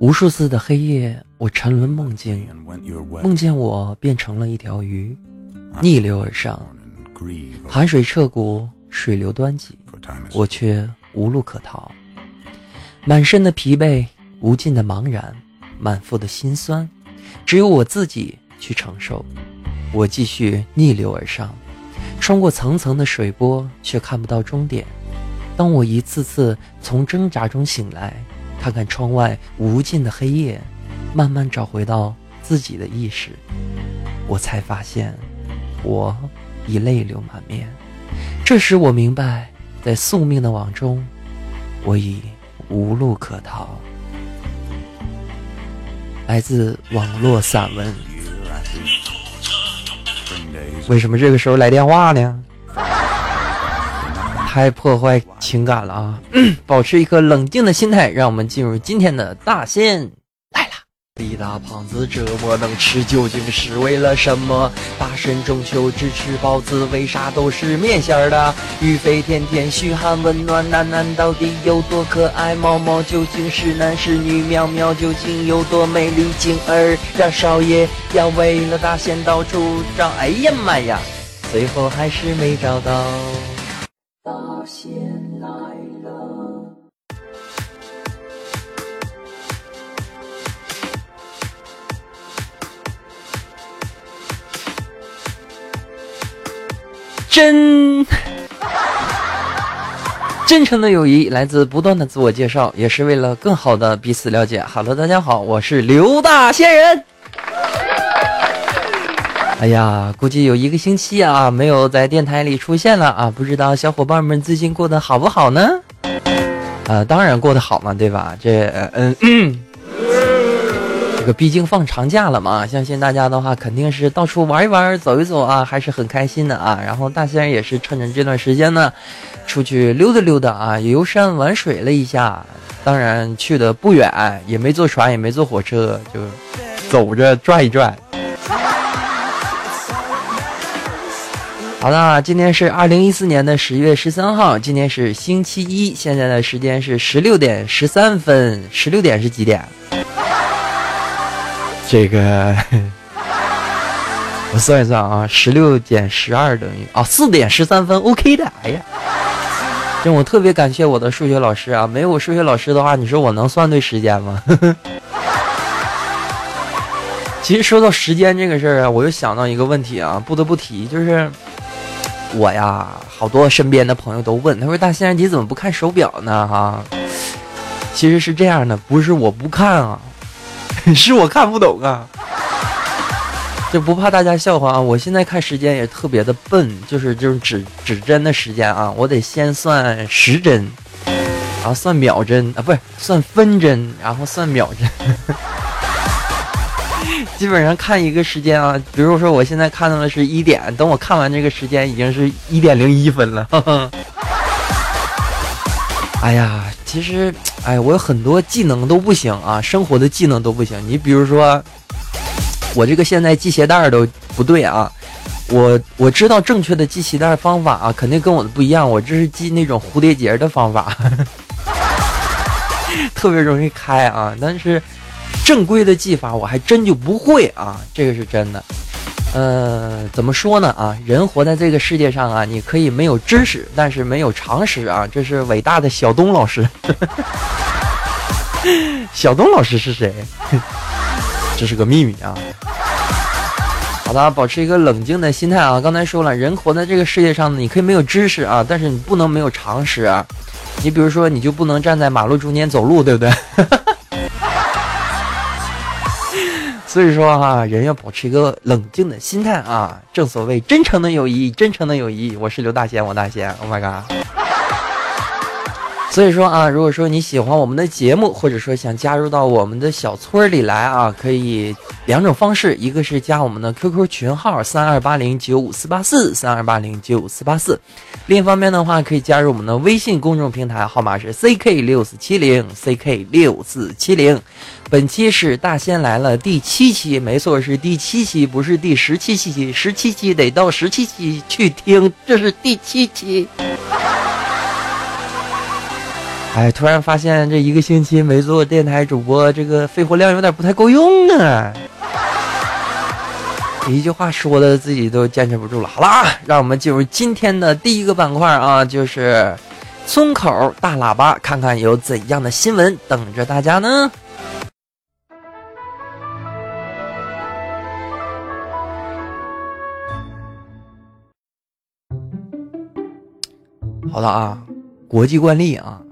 无数次的黑夜，我沉沦梦境，梦见我变成了一条鱼，逆流而上，寒水彻骨，水流湍急，我却无路可逃。满身的疲惫，无尽的茫然，满腹的心酸，只有我自己去承受。我继续逆流而上，穿过层层的水波，却看不到终点。当我一次次从挣扎中醒来。看看窗外无尽的黑夜，慢慢找回到自己的意识，我才发现，我已泪流满面。这时我明白，在宿命的网中，我已无路可逃。来自网络散文。为什么这个时候来电话呢？太破坏情感了啊！保持一颗冷静的心态，让我们进入今天的大仙来了。李大胖子这么能吃，究竟是为了什么？大神中秋只吃包子，为啥都是面馅的？玉飞天天，嘘寒问暖，楠楠到底有多可爱？毛毛究竟是男是女？喵喵究竟有多美丽？静儿让少爷要为了大仙到处找，哎呀妈呀，最后还是没找到。大仙来了！真真诚的友谊来自不断的自我介绍，也是为了更好的彼此了解。Hello，大家好，我是刘大仙人。哎呀，估计有一个星期啊，没有在电台里出现了啊，不知道小伙伴们最近过得好不好呢？啊，当然过得好嘛，对吧？这嗯，这个毕竟放长假了嘛，相信大家的话肯定是到处玩一玩、走一走啊，还是很开心的啊。然后大仙也是趁着这段时间呢，出去溜达溜达啊，游山玩水了一下。当然去的不远，也没坐船，也没坐火车，就走着转一转。好了，今天是二零一四年的十月十三号，今天是星期一，现在的时间是十六点十三分。十六点是几点？这个 我算一算啊，十六减十二等于啊四点十三分，OK 的。哎呀，这我特别感谢我的数学老师啊，没有我数学老师的话，你说我能算对时间吗？其实说到时间这个事儿啊，我又想到一个问题啊，不得不提，就是。我呀，好多身边的朋友都问，他说：“大先生，你怎么不看手表呢？”哈，其实是这样的，不是我不看啊，是我看不懂啊。就不怕大家笑话啊，我现在看时间也特别的笨，就是就是指指针的时间啊，我得先算时针，然后算秒针啊，不是算分针，然后算秒针。基本上看一个时间啊，比如说我现在看到的是一点，等我看完这个时间已经是一点零一分了。哎呀，其实，哎，我有很多技能都不行啊，生活的技能都不行。你比如说，我这个现在系鞋带都不对啊，我我知道正确的系鞋带方法啊，肯定跟我的不一样。我这是系那种蝴蝶结的方法，特别容易开啊，但是。正规的技法我还真就不会啊，这个是真的。呃，怎么说呢啊？人活在这个世界上啊，你可以没有知识，但是没有常识啊。这是伟大的小东老师。小东老师是谁？这是个秘密啊。好的，保持一个冷静的心态啊。刚才说了，人活在这个世界上呢，你可以没有知识啊，但是你不能没有常识啊。你比如说，你就不能站在马路中间走路，对不对？所以说哈，人要保持一个冷静的心态啊！正所谓真诚的友谊，真诚的友谊。我是刘大仙，王大仙，Oh my god！所以说啊，如果说你喜欢我们的节目，或者说想加入到我们的小村里来啊，可以两种方式，一个是加我们的 QQ 群号三二八零九五四八四三二八零九五四八四，另一方面的话，可以加入我们的微信公众平台，号码是 CK 六四七零 CK 六四七零。本期是大仙来了第七期，没错，是第七期，不是第十七期，十七期得到十七期去听，这是第七期。哎，突然发现这一个星期没做电台主播，这个肺活量有点不太够用啊！一句话说的自己都坚持不住了。好了啊，让我们进入今天的第一个板块啊，就是村口大喇叭，看看有怎样的新闻等着大家呢？好了啊，国际惯例啊。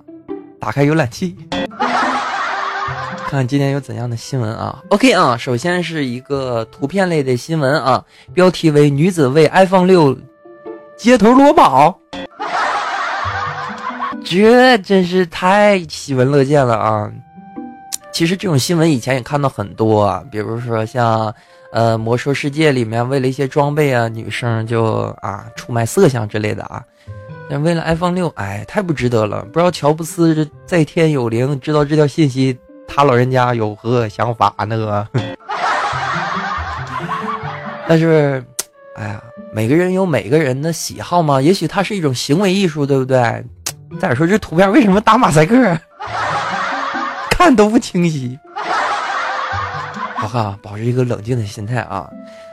打开浏览器，看 看今天有怎样的新闻啊？OK 啊，首先是一个图片类的新闻啊，标题为“女子为 iPhone 六街头裸跑”，这真是太喜闻乐见了啊！其实这种新闻以前也看到很多，啊，比如说像呃《魔兽世界》里面为了一些装备啊，女生就啊出卖色相之类的啊。但为了 iPhone 六，哎，太不值得了！不知道乔布斯这在天有灵，知道这条信息，他老人家有何想法呢？但是，哎呀，每个人有每个人的喜好嘛，也许它是一种行为艺术，对不对？再说这图片为什么打马赛克？看都不清晰。好哈，保持一个冷静的心态啊。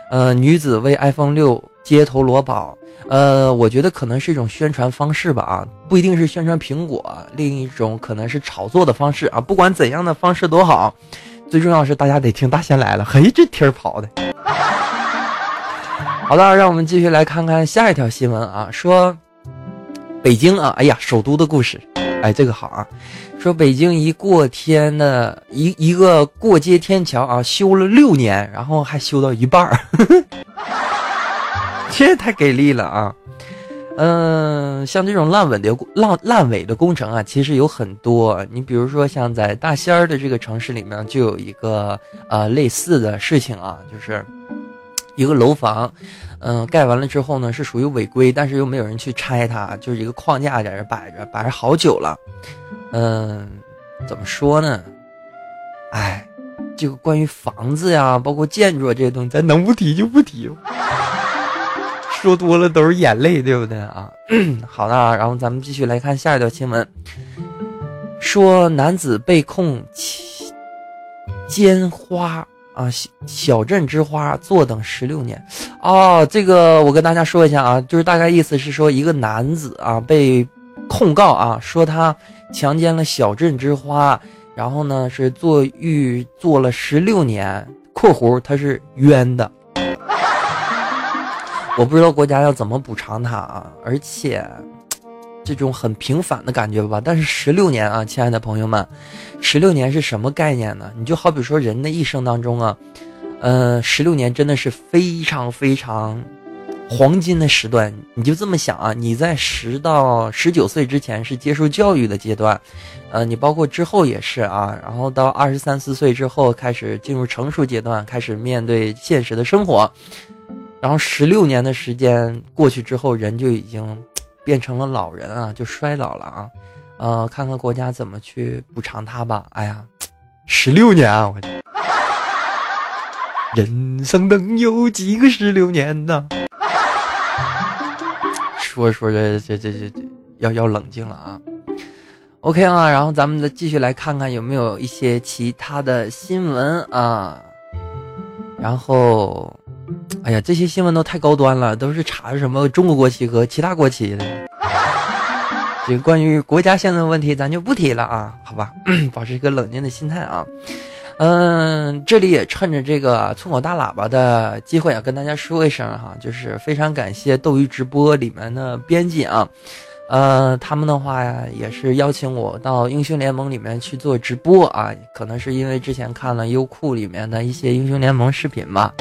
呃，女子为 iPhone 六街头裸跑。呃，我觉得可能是一种宣传方式吧，啊，不一定是宣传苹果，另一种可能是炒作的方式啊。不管怎样的方式都好，最重要是大家得听大仙来了。嘿，这天儿跑的。好了，让我们继续来看看下一条新闻啊，说北京啊，哎呀，首都的故事，哎，这个好啊。说北京一过天的一一个过街天桥啊，修了六年，然后还修到一半儿。这也太给力了啊！嗯，像这种烂尾的烂烂尾的工程啊，其实有很多。你比如说，像在大仙儿的这个城市里面，就有一个呃类似的事情啊，就是一个楼房，嗯，盖完了之后呢，是属于违规，但是又没有人去拆它，就是一个框架在这摆着，摆着好久了。嗯，怎么说呢？哎，这个关于房子呀，包括建筑这些东西，咱能不提就不提。说多了都是眼泪，对不对啊？好的，然后咱们继续来看下一条新闻，说男子被控奸花啊，小小镇之花坐等十六年。哦，这个我跟大家说一下啊，就是大概意思是说，一个男子啊被控告啊，说他强奸了小镇之花，然后呢是坐狱坐了十六年（括弧他是冤的）。我不知道国家要怎么补偿他啊，而且这种很平凡的感觉吧。但是十六年啊，亲爱的朋友们，十六年是什么概念呢？你就好比说人的一生当中啊，呃，十六年真的是非常非常黄金的时段。你就这么想啊，你在十到十九岁之前是接受教育的阶段，呃，你包括之后也是啊，然后到二十三四岁之后开始进入成熟阶段，开始面对现实的生活。然后十六年的时间过去之后，人就已经 变成了老人啊，就衰老了啊，呃，看看国家怎么去补偿他吧。哎呀，十六年啊，我 人生能有几个十六年呢？说说着，这这这这要要冷静了啊。OK 啊，然后咱们再继续来看看有没有一些其他的新闻啊，然后。哎呀，这些新闻都太高端了，都是查什么中国国旗和其他国旗的。这关于国家现在的问题，咱就不提了啊，好吧，保持一个冷静的心态啊。嗯，这里也趁着这个村口大喇叭的机会啊，跟大家说一声哈，就是非常感谢斗鱼直播里面的编辑啊，呃，他们的话呀，也是邀请我到英雄联盟里面去做直播啊，可能是因为之前看了优酷里面的一些英雄联盟视频吧。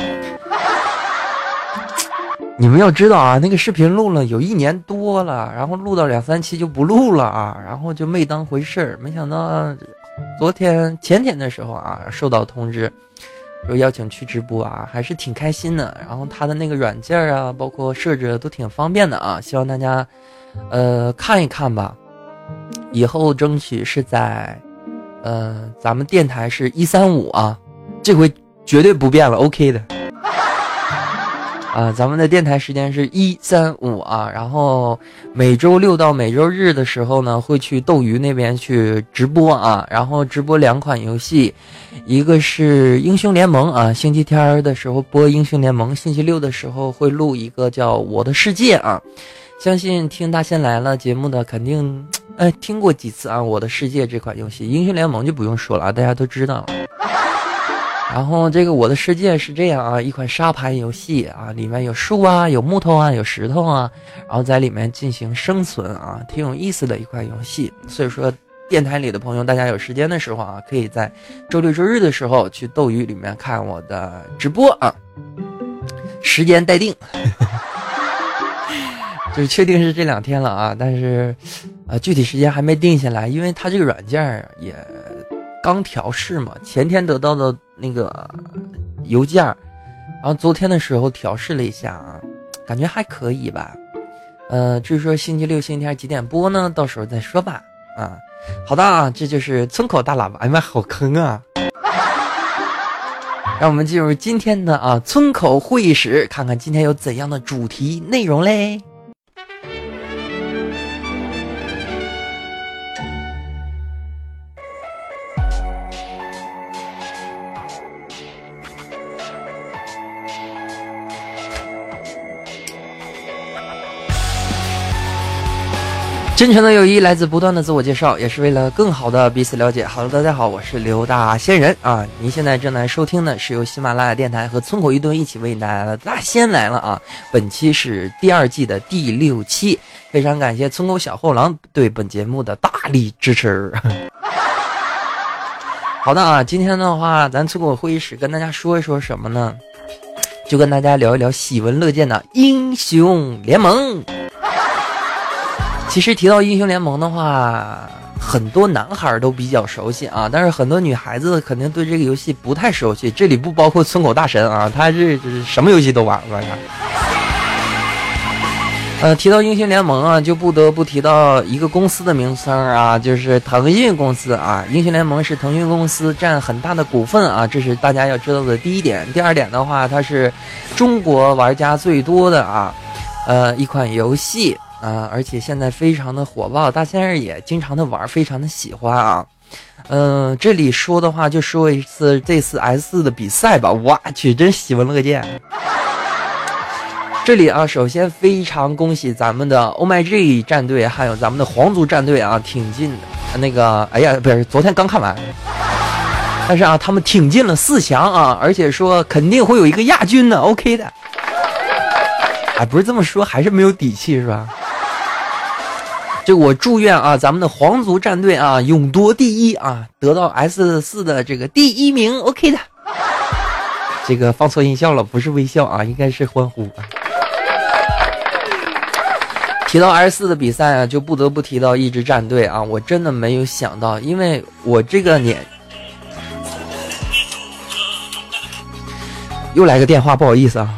你们要知道啊，那个视频录了有一年多了，然后录到两三期就不录了啊，然后就没当回事儿。没想到昨天前天的时候啊，收到通知，说邀请去直播啊，还是挺开心的。然后他的那个软件啊，包括设置都挺方便的啊，希望大家呃看一看吧。以后争取是在呃咱们电台是一三五啊，这回绝对不变了，OK 的。啊，咱们的电台时间是一三五啊，然后每周六到每周日的时候呢，会去斗鱼那边去直播啊，然后直播两款游戏，一个是英雄联盟啊，星期天的时候播英雄联盟，星期六的时候会录一个叫我的世界啊，相信听大仙来了节目的肯定，哎，听过几次啊，我的世界这款游戏，英雄联盟就不用说了啊，大家都知道。然后这个我的世界是这样啊，一款沙盘游戏啊，里面有树啊，有木头啊，有石头啊，然后在里面进行生存啊，挺有意思的一款游戏。所以说，电台里的朋友，大家有时间的时候啊，可以在周六周日的时候去斗鱼里面看我的直播啊，时间待定，就是确定是这两天了啊，但是啊，具体时间还没定下来，因为它这个软件也刚调试嘛，前天得到的。那个邮件，然后昨天的时候调试了一下啊，感觉还可以吧。呃，至于说星期六、星期天几点播呢？到时候再说吧。啊，好的啊，这就是村口大喇叭。哎呀妈，好坑啊！让我们进入今天的啊村口会议室，看看今天有怎样的主题内容嘞。真诚的友谊来自不断的自我介绍，也是为了更好的彼此了解。Hello，大家好，我是刘大仙人啊！您现在正在收听的是由喜马拉雅电台和村口一顿一起为你带来的《大仙来了》啊！本期是第二季的第六期，非常感谢村口小后郎对本节目的大力支持。好的啊，今天的话，咱村口会议室跟大家说一说什么呢？就跟大家聊一聊喜闻乐见的英雄联盟。其实提到英雄联盟的话，很多男孩都比较熟悉啊，但是很多女孩子肯定对这个游戏不太熟悉。这里不包括村口大神啊，他是什么游戏都玩玩。呃，提到英雄联盟啊，就不得不提到一个公司的名称啊，就是腾讯公司啊。英雄联盟是腾讯公司占很大的股份啊，这是大家要知道的第一点。第二点的话，它是中国玩家最多的啊，呃，一款游戏。啊，而且现在非常的火爆，大仙儿也经常的玩，非常的喜欢啊。嗯，这里说的话就说一次这次 S 四的比赛吧。我去，真喜闻乐见。这里啊，首先非常恭喜咱们的 OMG 战队，还有咱们的皇族战队啊，挺进那个，哎呀，不是，昨天刚看完，但是啊，他们挺进了四强啊，而且说肯定会有一个亚军的，OK 的。哎，不是这么说，还是没有底气是吧？就我祝愿啊，咱们的皇族战队啊，勇夺第一啊，得到 S 四的这个第一名，OK 的。这个放错音效了，不是微笑啊，应该是欢呼。提到 S 四的比赛啊，就不得不提到一支战队啊，我真的没有想到，因为我这个年又来个电话，不好意思啊。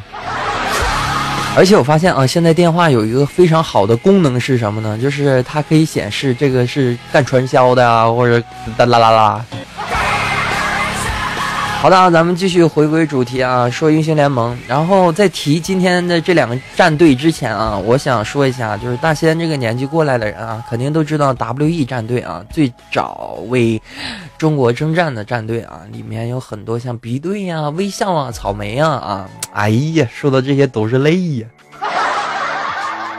而且我发现啊，现在电话有一个非常好的功能是什么呢？就是它可以显示这个是干传销的啊，或者哒啦啦啦。好的，咱们继续回归主题啊，说英雄联盟。然后在提今天的这两个战队之前啊，我想说一下，就是大仙这个年纪过来的人啊，肯定都知道 WE 战队啊，最早为中国征战的战队啊，里面有很多像 B 队呀、微笑啊、草莓啊啊，哎呀，说到这些都是泪呀。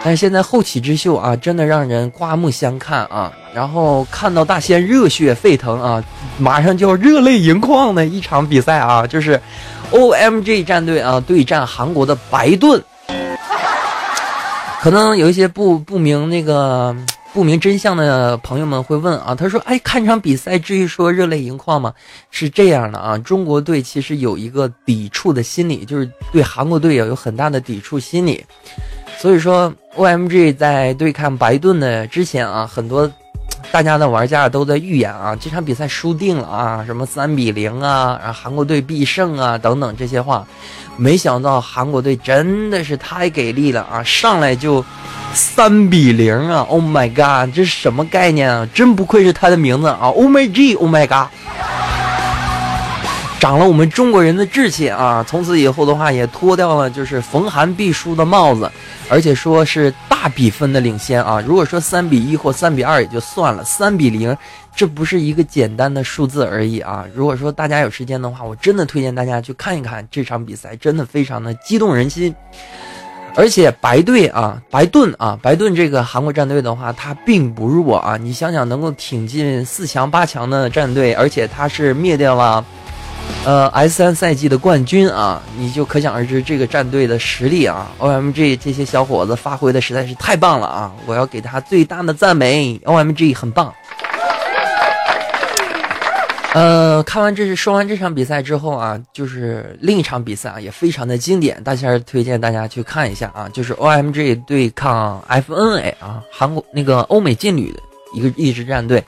但是现在后起之秀啊，真的让人刮目相看啊！然后看到大仙热血沸腾啊，马上就要热泪盈眶的一场比赛啊，就是 O M G 战队啊对战韩国的白盾。可能有一些不不明那个不明真相的朋友们会问啊，他说：“哎，看场比赛至于说热泪盈眶吗？”是这样的啊，中国队其实有一个抵触的心理，就是对韩国队有有很大的抵触心理。所以说，OMG 在对抗白盾的之前啊，很多 大家的玩家都在预言啊，这场比赛输定了啊，什么三比零啊，然后韩国队必胜啊，等等这些话。没想到韩国队真的是太给力了啊，上来就三比零啊！Oh my god，这是什么概念啊？真不愧是他的名字啊！Oh my g，Oh my god。长了我们中国人的志气啊！从此以后的话，也脱掉了就是逢寒必输的帽子，而且说是大比分的领先啊！如果说三比一或三比二也就算了，三比零，这不是一个简单的数字而已啊！如果说大家有时间的话，我真的推荐大家去看一看这场比赛，真的非常的激动人心。而且白队啊，白盾啊，白盾这个韩国战队的话，它并不弱啊！你想想，能够挺进四强八强的战队，而且它是灭掉了。呃，S 三赛季的冠军啊，你就可想而知这个战队的实力啊。OMG 这些小伙子发挥的实在是太棒了啊！我要给他最大的赞美，OMG 很棒。呃，看完这是说完这场比赛之后啊，就是另一场比赛啊，也非常的经典，大仙推荐大家去看一下啊，就是 OMG 对抗 FNA 啊，韩国那个欧美劲旅的。一个一支战队，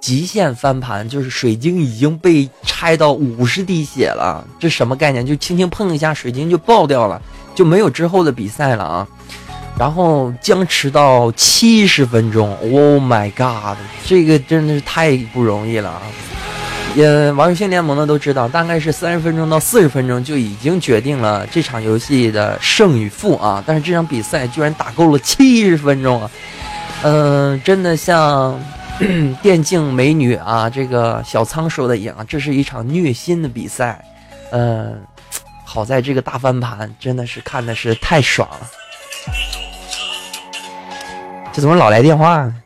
极限翻盘，就是水晶已经被拆到五十滴血了，这什么概念？就轻轻碰一下，水晶就爆掉了，就没有之后的比赛了啊！然后僵持到七十分钟，Oh my god，这个真的是太不容易了啊！也玩游戏联盟的都知道，大概是三十分钟到四十分钟就已经决定了这场游戏的胜与负啊！但是这场比赛居然打够了七十分钟啊！嗯，真的像 电竞美女啊，这个小仓说的一样，这是一场虐心的比赛。嗯，好在这个大翻盘真的是看的是太爽了。这怎么老来电话呢？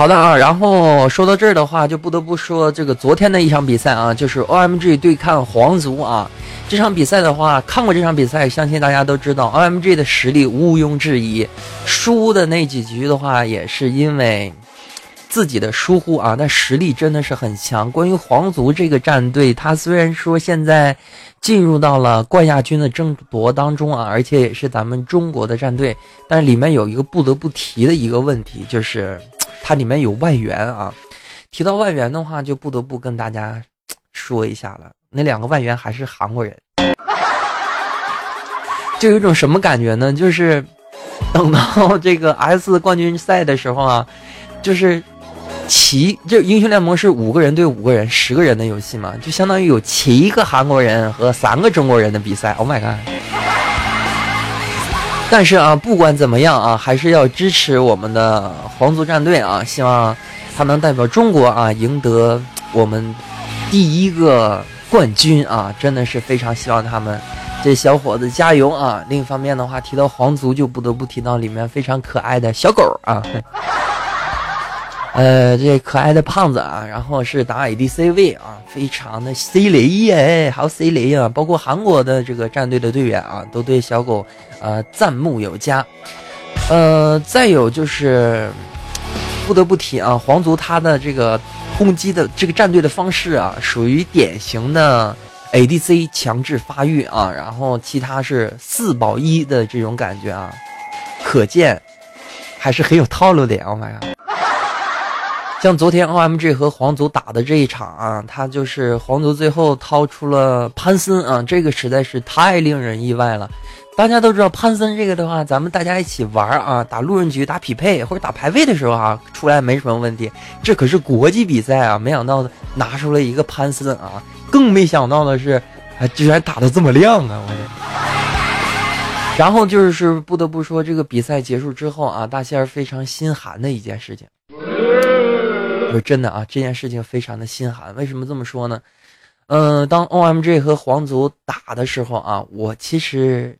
好的啊，然后说到这儿的话，就不得不说这个昨天的一场比赛啊，就是 OMG 对抗皇族啊。这场比赛的话，看过这场比赛，相信大家都知道，OMG 的实力毋庸置疑。输的那几局的话，也是因为自己的疏忽啊，但实力真的是很强。关于皇族这个战队，他虽然说现在进入到了冠亚军的争夺当中啊，而且也是咱们中国的战队，但是里面有一个不得不提的一个问题，就是它里面有外援啊。提到外援的话，就不得不跟大家 说一下了。那两个外援还是韩国人，就有一种什么感觉呢？就是等到 这个 S 冠军赛的时候啊，就是七，就英雄联盟是五个人对五个人，十个人的游戏嘛，就相当于有七个韩国人和三个中国人的比赛。Oh my god！但是啊，不管怎么样啊，还是要支持我们的皇族战队啊，希望他能代表中国啊，赢得我们第一个。冠军啊，真的是非常希望他们这小伙子加油啊！另一方面的话，提到皇族，就不得不提到里面非常可爱的小狗啊，呃，这可爱的胖子啊，然后是打 ADC 位啊，非常的 C 雷耶，还有 C 雷啊，包括韩国的这个战队的队员啊，都对小狗呃赞慕有加。呃，再有就是不得不提啊，皇族他的这个。攻击的这个战队的方式啊，属于典型的 ADC 强制发育啊，然后其他是四保一的这种感觉啊，可见还是很有套路的。Oh my god！像昨天 OMG 和皇族打的这一场啊，他就是皇族最后掏出了潘森啊，这个实在是太令人意外了。大家都知道潘森这个的话，咱们大家一起玩啊，打路人局、打匹配或者打排位的时候啊，出来没什么问题。这可是国际比赛啊，没想到拿出了一个潘森啊，更没想到的是，还居然打的这么亮啊！我。然后就是不得不说，这个比赛结束之后啊，大仙儿非常心寒的一件事情。我真的啊，这件事情非常的心寒。为什么这么说呢？嗯，当 OMG 和皇族打的时候啊，我其实。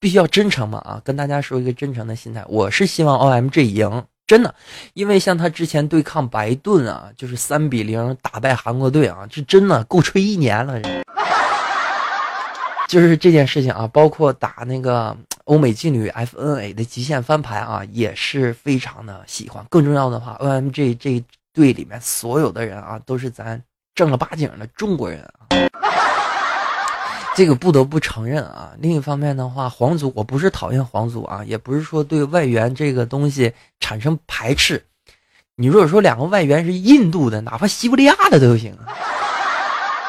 必须要真诚嘛啊！跟大家说一个真诚的心态，我是希望 OMG 赢，真的，因为像他之前对抗白盾啊，就是三比零打败韩国队啊，这真的够吹一年了。就是这件事情啊，包括打那个欧美劲旅 FNA 的极限翻盘啊，也是非常的喜欢。更重要的话，OMG 这一队里面所有的人啊，都是咱正儿八经的中国人啊。这个不得不承认啊。另一方面的话，皇族我不是讨厌皇族啊，也不是说对外援这个东西产生排斥。你如果说两个外援是印度的，哪怕西伯利亚的都行。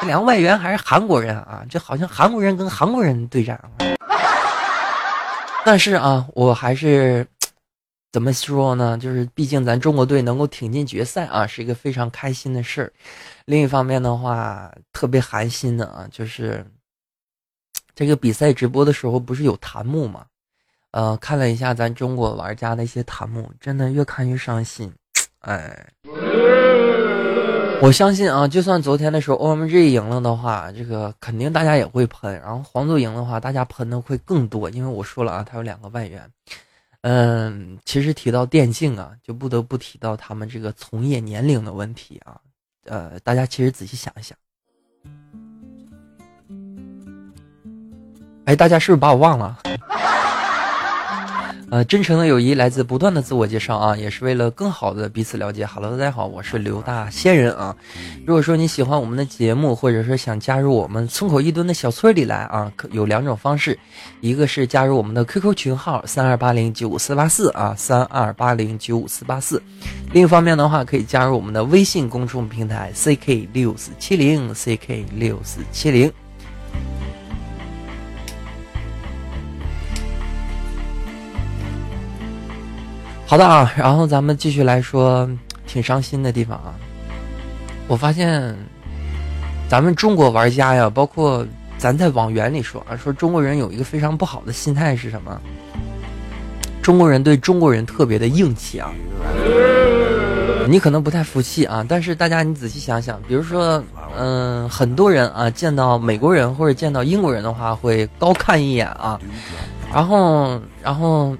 这 两个外援还是韩国人啊，这好像韩国人跟韩国人对战。但是啊，我还是怎么说呢？就是毕竟咱中国队能够挺进决赛啊，是一个非常开心的事儿。另一方面的话，特别寒心的啊，就是这个比赛直播的时候不是有弹幕吗？呃，看了一下咱中国玩家的一些弹幕，真的越看越伤心。哎，我相信啊，就算昨天的时候 OMG 赢了的话，这个肯定大家也会喷。然后黄组赢的话，大家喷的会更多，因为我说了啊，他有两个外援。嗯，其实提到电竞啊，就不得不提到他们这个从业年龄的问题啊。呃，大家其实仔细想一想，哎，大家是不是把我忘了？呃，真诚的友谊来自不断的自我介绍啊，也是为了更好的彼此了解。Hello，大家好，我是刘大仙人啊。如果说你喜欢我们的节目，或者说想加入我们村口一蹲的小村里来啊，有两种方式，一个是加入我们的 QQ 群号三二八零九五四八四啊，三二八零九五四八四。另一方面的话，可以加入我们的微信公众平台 CK 六四七零 CK 六四七零。好的啊，然后咱们继续来说挺伤心的地方啊。我发现咱们中国玩家呀，包括咱在网源里说啊，说中国人有一个非常不好的心态是什么？中国人对中国人特别的硬气啊。你可能不太服气啊，但是大家你仔细想想，比如说，嗯，很多人啊见到美国人或者见到英国人的话，会高看一眼啊，然后，然后。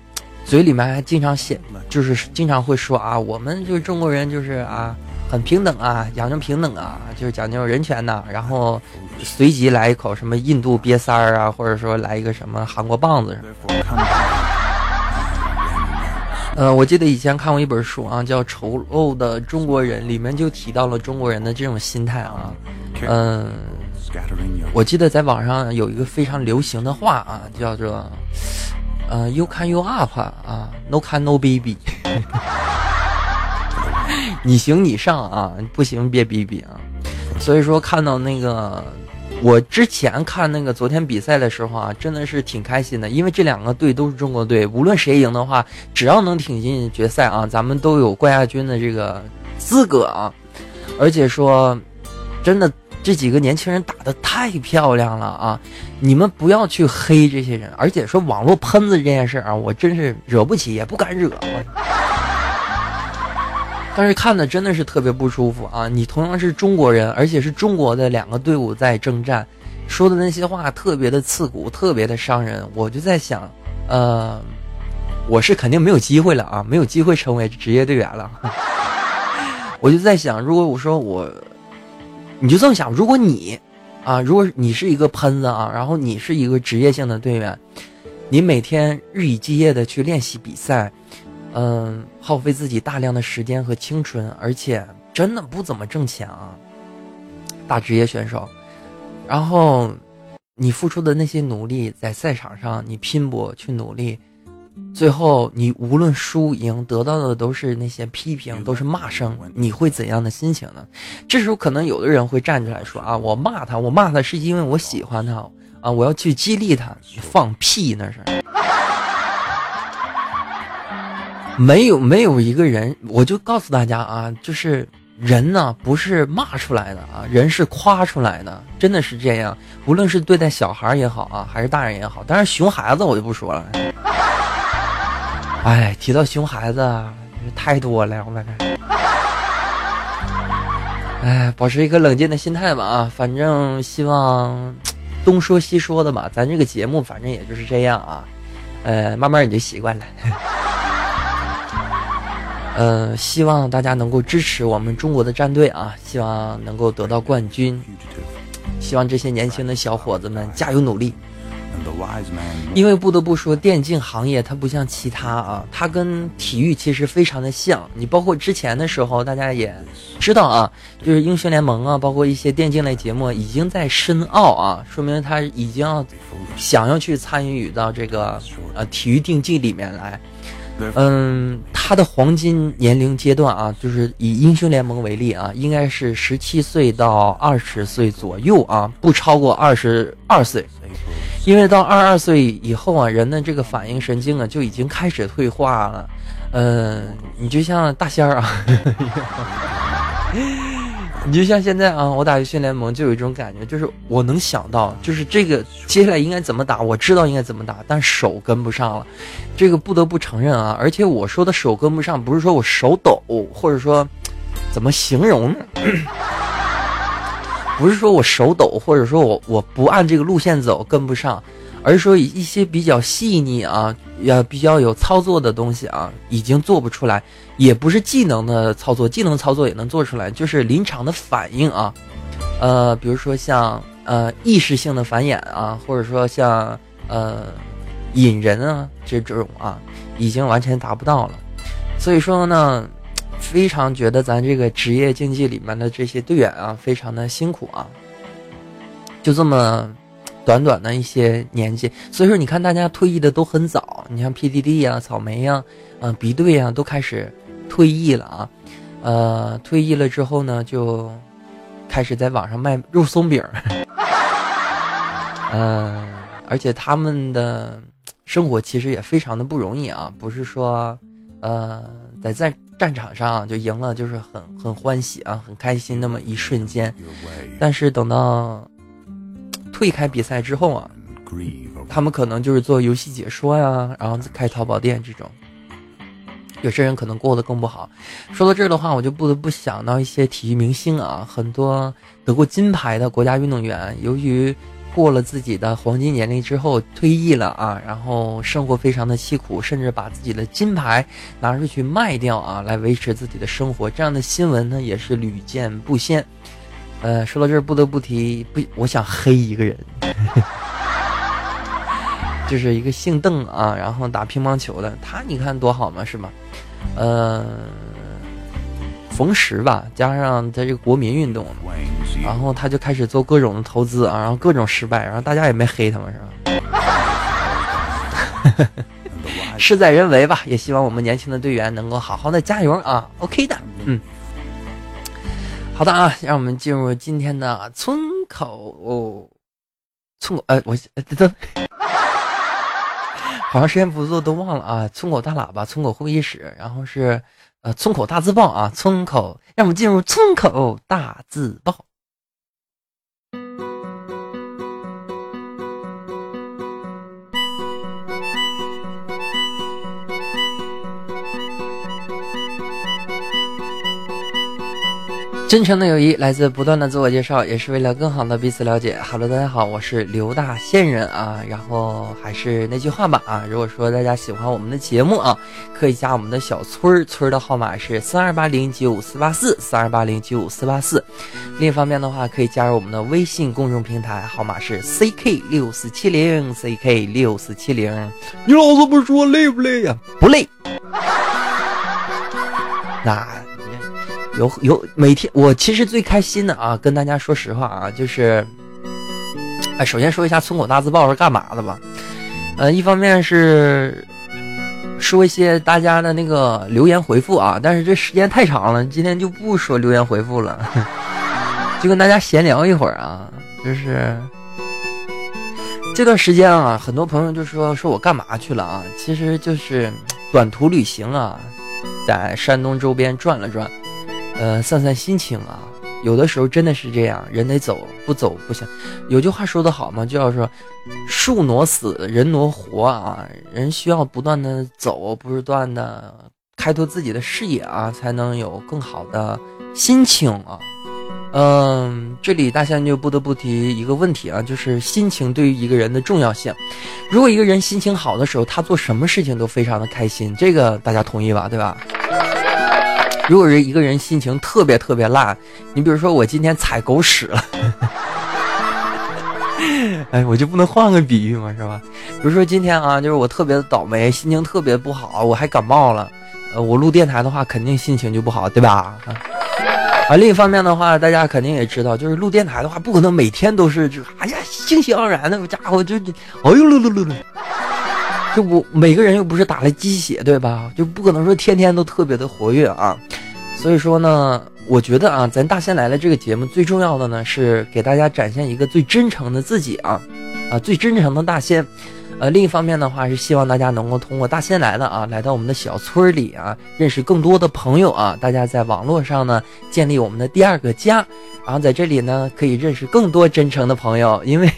嘴里面还经常写，就是经常会说啊，我们就是中国人，就是啊，很平等啊，讲究平等啊，就是讲究人权呐。然后随即来一口什么印度瘪三儿啊，或者说来一个什么韩国棒子什么。呃，我记得以前看过一本书啊，叫《丑陋的中国人》，里面就提到了中国人的这种心态啊。嗯，我记得在网上有一个非常流行的话啊，叫做。呃，You can you up 啊，No can no baby。你行你上啊，不行别逼逼啊。所以说看到那个，我之前看那个昨天比赛的时候啊，真的是挺开心的，因为这两个队都是中国队，无论谁赢的话，只要能挺进决赛啊，咱们都有冠亚军的这个资格啊。而且说，真的。这几个年轻人打的太漂亮了啊！你们不要去黑这些人，而且说网络喷子这件事啊，我真是惹不起，也不敢惹。但是看的真的是特别不舒服啊！你同样是中国人，而且是中国的两个队伍在征战，说的那些话特别的刺骨，特别的伤人。我就在想，呃，我是肯定没有机会了啊，没有机会成为职业队员了。我就在想，如果我说我。你就这么想，如果你，啊，如果你是一个喷子啊，然后你是一个职业性的队员，你每天日以继夜的去练习比赛，嗯，耗费自己大量的时间和青春，而且真的不怎么挣钱啊，大职业选手，然后你付出的那些努力，在赛场上你拼搏去努力。最后，你无论输赢，得到的都是那些批评，都是骂声。你会怎样的心情呢？这时候，可能有的人会站出来说：“啊，我骂他，我骂他是因为我喜欢他啊，我要去激励他。”放屁，那是没有没有一个人。我就告诉大家啊，就是人呢，不是骂出来的啊，人是夸出来的，真的是这样。无论是对待小孩也好啊，还是大人也好，当然熊孩子我就不说了。哎，提到熊孩子，太多了，我感觉。哎，保持一个冷静的心态吧啊，反正希望东说西说的吧，咱这个节目反正也就是这样啊，呃，慢慢你就习惯了。呃，希望大家能够支持我们中国的战队啊，希望能够得到冠军，希望这些年轻的小伙子们加油努力。因为不得不说，电竞行业它不像其他啊，它跟体育其实非常的像。你包括之前的时候，大家也知道啊，就是英雄联盟啊，包括一些电竞类节目已经在申奥啊，说明他已经要想要去参与到这个呃体育竞技里面来。嗯，他的黄金年龄阶段啊，就是以英雄联盟为例啊，应该是十七岁到二十岁左右啊，不超过二十二岁。因为到二十二岁以后啊，人的这个反应神经啊就已经开始退化了。嗯，你就像大仙儿啊。你就像现在啊，我打游戏联盟就有一种感觉，就是我能想到，就是这个接下来应该怎么打，我知道应该怎么打，但手跟不上了，这个不得不承认啊。而且我说的手跟不上，不是说我手抖，或者说怎么形容呢？不是说我手抖，或者说我我不按这个路线走跟不上。而说一些比较细腻啊，要比较有操作的东西啊，已经做不出来，也不是技能的操作，技能操作也能做出来，就是临场的反应啊，呃，比如说像呃意识性的繁衍啊，或者说像呃引人啊这这种啊，已经完全达不到了。所以说呢，非常觉得咱这个职业竞技里面的这些队员啊，非常的辛苦啊，就这么。短短的一些年纪，所以说你看大家退役的都很早，你像 PDD 呀、草莓呀、嗯 B 队呀，都开始退役了啊。呃，退役了之后呢，就开始在网上卖肉松饼。嗯，而且他们的生活其实也非常的不容易啊，不是说呃在战战场上就赢了就是很很欢喜啊，很开心那么一瞬间，但是等到。退开比赛之后啊，他们可能就是做游戏解说呀，然后开淘宝店这种。有些人可能过得更不好。说到这儿的话，我就不得不想到一些体育明星啊，很多得过金牌的国家运动员，由于过了自己的黄金年龄之后退役了啊，然后生活非常的凄苦，甚至把自己的金牌拿出去卖掉啊，来维持自己的生活。这样的新闻呢，也是屡见不鲜。呃，说到这儿不得不提，不，我想黑一个人，就是一个姓邓啊，然后打乒乓球的，他你看多好嘛，是吧？呃，冯石吧，加上他这个国民运动，然后他就开始做各种的投资啊，然后各种失败，然后大家也没黑他们，是吧？事在人为吧，也希望我们年轻的队员能够好好的加油啊，OK 的，嗯。好的啊，让我们进入今天的村口村口，呃，我等，好长时间不做都忘了啊。村口大喇叭，村口会议室，然后是呃村口大字报啊，村口，让我们进入村口大字报。真诚的友谊来自不断的自我介绍，也是为了更好的彼此了解。Hello，大家好，我是刘大仙人啊。然后还是那句话吧啊，如果说大家喜欢我们的节目啊，可以加我们的小村儿，村儿的号码是三二八零九五四八四三二八零九五四八四。另一方面的话，可以加入我们的微信公众平台，号码是 CK 六四七零 CK 六四七零。你老这么说累不累呀？不累。那。有有每天，我其实最开心的啊，跟大家说实话啊，就是，哎，首先说一下村口大字报是干嘛的吧，呃，一方面是说一些大家的那个留言回复啊，但是这时间太长了，今天就不说留言回复了，就跟大家闲聊一会儿啊，就是这段时间啊，很多朋友就说说我干嘛去了啊，其实就是短途旅行啊，在山东周边转了转。呃，散散心情啊，有的时候真的是这样，人得走，不走不行。有句话说得好嘛，就要说，树挪死，人挪活啊。人需要不断的走，不断的开拓自己的视野啊，才能有更好的心情啊。嗯，这里大象就不得不提一个问题啊，就是心情对于一个人的重要性。如果一个人心情好的时候，他做什么事情都非常的开心，这个大家同意吧？对吧？如果是一个人心情特别特别烂，你比如说我今天踩狗屎了，哎，我就不能换个比喻吗？是吧？比如说今天啊，就是我特别的倒霉，心情特别不好，我还感冒了，呃，我录电台的话，肯定心情就不好，对吧？啊，另一方面的话，大家肯定也知道，就是录电台的话，不可能每天都是就哎呀，欣喜盎然的家伙就，哎呦噜噜噜噜。就我每个人又不是打了鸡血，对吧？就不可能说天天都特别的活跃啊。所以说呢，我觉得啊，咱大仙来了这个节目最重要的呢，是给大家展现一个最真诚的自己啊，啊，最真诚的大仙。呃，另一方面的话是希望大家能够通过大仙来了啊，来到我们的小村里啊，认识更多的朋友啊，大家在网络上呢建立我们的第二个家，然后在这里呢可以认识更多真诚的朋友，因为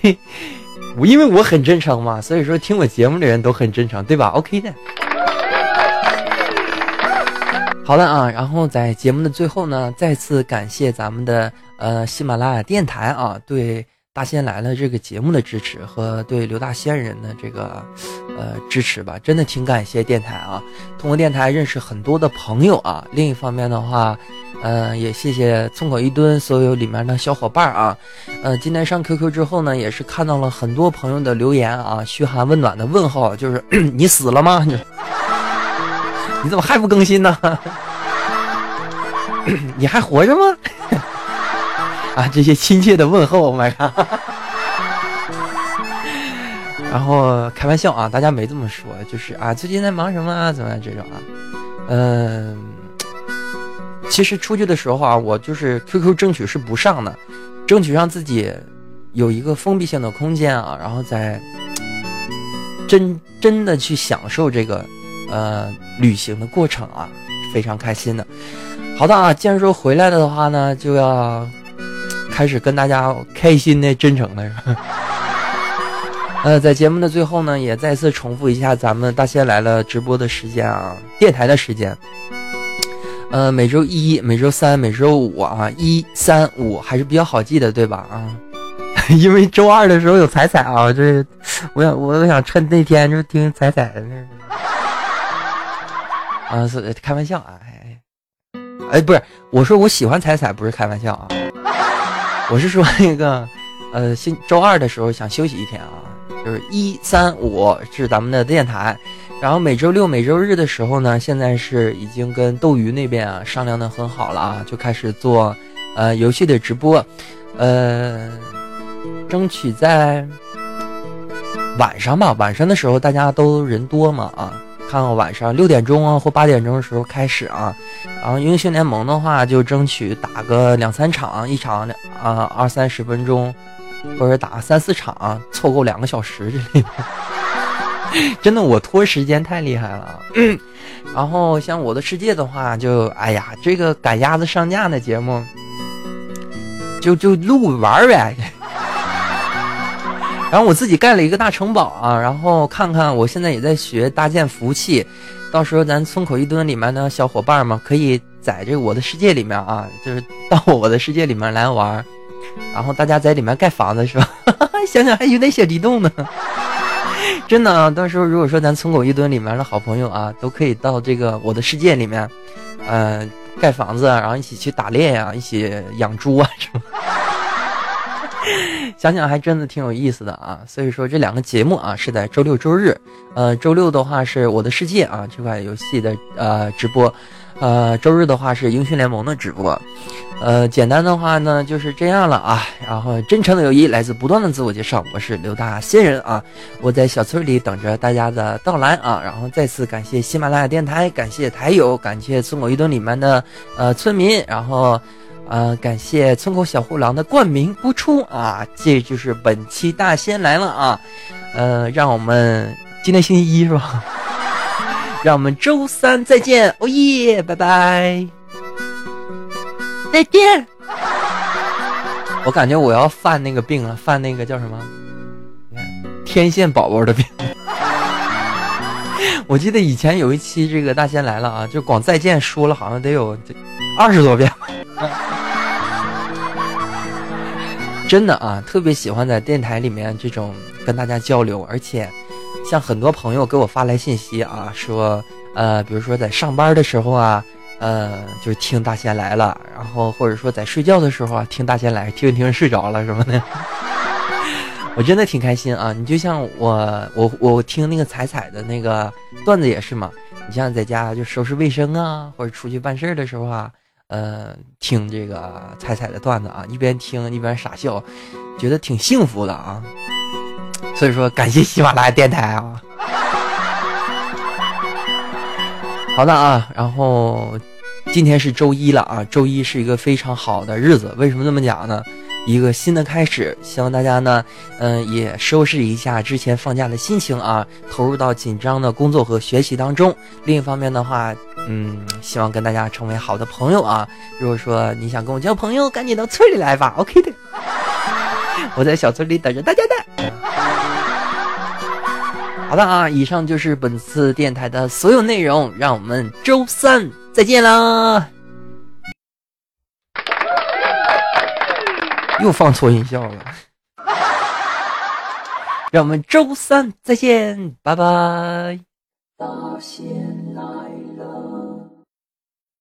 我因为我很真诚嘛，所以说听我节目的人都很真诚，对吧？OK 的。好了啊，然后在节目的最后呢，再次感谢咱们的呃喜马拉雅电台啊，对。大仙来了这个节目的支持和对刘大仙人的这个，呃支持吧，真的挺感谢电台啊。通过电台认识很多的朋友啊。另一方面的话，嗯，也谢谢村口一吨所有里面的小伙伴啊。呃，今天上 QQ 之后呢，也是看到了很多朋友的留言啊，嘘寒问暖的问候，就是 你死了吗？你 你怎么还不更新呢？你还活着吗？啊，这些亲切的问候，，My God！然后开玩笑啊，大家没这么说，就是啊，最近在忙什么啊？怎么样这种啊？嗯，其实出去的时候啊，我就是 QQ 争取是不上的，争取让自己有一个封闭性的空间啊，然后再真真的去享受这个呃旅行的过程啊，非常开心的。好的啊，既然说回来了的话呢，就要。开始跟大家开心的、真诚的？呃，在节目的最后呢，也再次重复一下咱们大仙来了直播的时间啊，电台的时间。呃，每周一、每周三、每周五啊，一、三、五还是比较好记的，对吧？啊，因为周二的时候有彩彩啊，这我想我想趁那天就听彩彩的那。啊，是开玩笑啊，哎，哎，不是，我说我喜欢彩彩，不是开玩笑啊。我是说那个，呃，星周二的时候想休息一天啊，就是一三五是咱们的电台，然后每周六、每周日的时候呢，现在是已经跟斗鱼那边啊商量的很好了啊，就开始做，呃，游戏的直播，呃，争取在晚上吧，晚上的时候大家都人多嘛啊。看看晚上六点钟啊或八点钟的时候开始啊，然后英雄联盟的话就争取打个两三场，一场两啊二三十分钟，或者打三四场，凑够两个小时之类 的。真的我拖时间太厉害了。然后像我的世界的话，就哎呀这个赶鸭子上架的节目，就就录玩呗。然后我自己盖了一个大城堡啊，然后看看我现在也在学搭建服务器，到时候咱村口一吨里面的小伙伴们可以在这个我的世界里面啊，就是到我的世界里面来玩，然后大家在里面盖房子是吧？想想还有点小激动呢，真的啊！到时候如果说咱村口一吨里面的好朋友啊，都可以到这个我的世界里面，呃，盖房子，然后一起去打猎呀，一起养猪啊什么。想想还真的挺有意思的啊，所以说这两个节目啊是在周六周日，呃，周六的话是我的世界啊这款游戏的呃直播，呃，周日的话是英雄联盟的直播，呃，简单的话呢就是这样了啊，然后真诚的友谊来自不断的自我介绍，我是刘大仙人啊，我在小村里等着大家的到来啊，然后再次感谢喜马拉雅电台，感谢台友，感谢村口一吨里面的呃村民，然后。呃，感谢村口小护狼的冠名播出啊！这就是本期大仙来了啊！呃，让我们今天星期一是吧？让我们周三再见，哦耶，拜拜，再见。我感觉我要犯那个病了，犯那个叫什么？天线宝宝的病。我记得以前有一期这个大仙来了啊，就光再见说了好像得有二十多遍。真的啊，特别喜欢在电台里面这种跟大家交流，而且像很多朋友给我发来信息啊，说呃，比如说在上班的时候啊，呃，就是听大仙来了，然后或者说在睡觉的时候啊，听大仙来，听着听着睡着了什么的，我真的挺开心啊。你就像我，我我听那个彩彩的那个段子也是嘛，你像在家就收拾卫生啊，或者出去办事儿的时候啊。呃，听这个彩彩的段子啊，一边听一边傻笑，觉得挺幸福的啊。所以说，感谢喜马拉雅电台啊。好的啊，然后今天是周一了啊，周一是一个非常好的日子。为什么这么讲呢？一个新的开始，希望大家呢，嗯，也收拾一下之前放假的心情啊，投入到紧张的工作和学习当中。另一方面的话，嗯，希望跟大家成为好的朋友啊。如果说你想跟我交朋友，赶紧到村里来吧，OK 的，我在小村里等着大家的。好的啊，以上就是本次电台的所有内容，让我们周三再见啦！又放错音效了，让我们周三再见，拜拜。到现在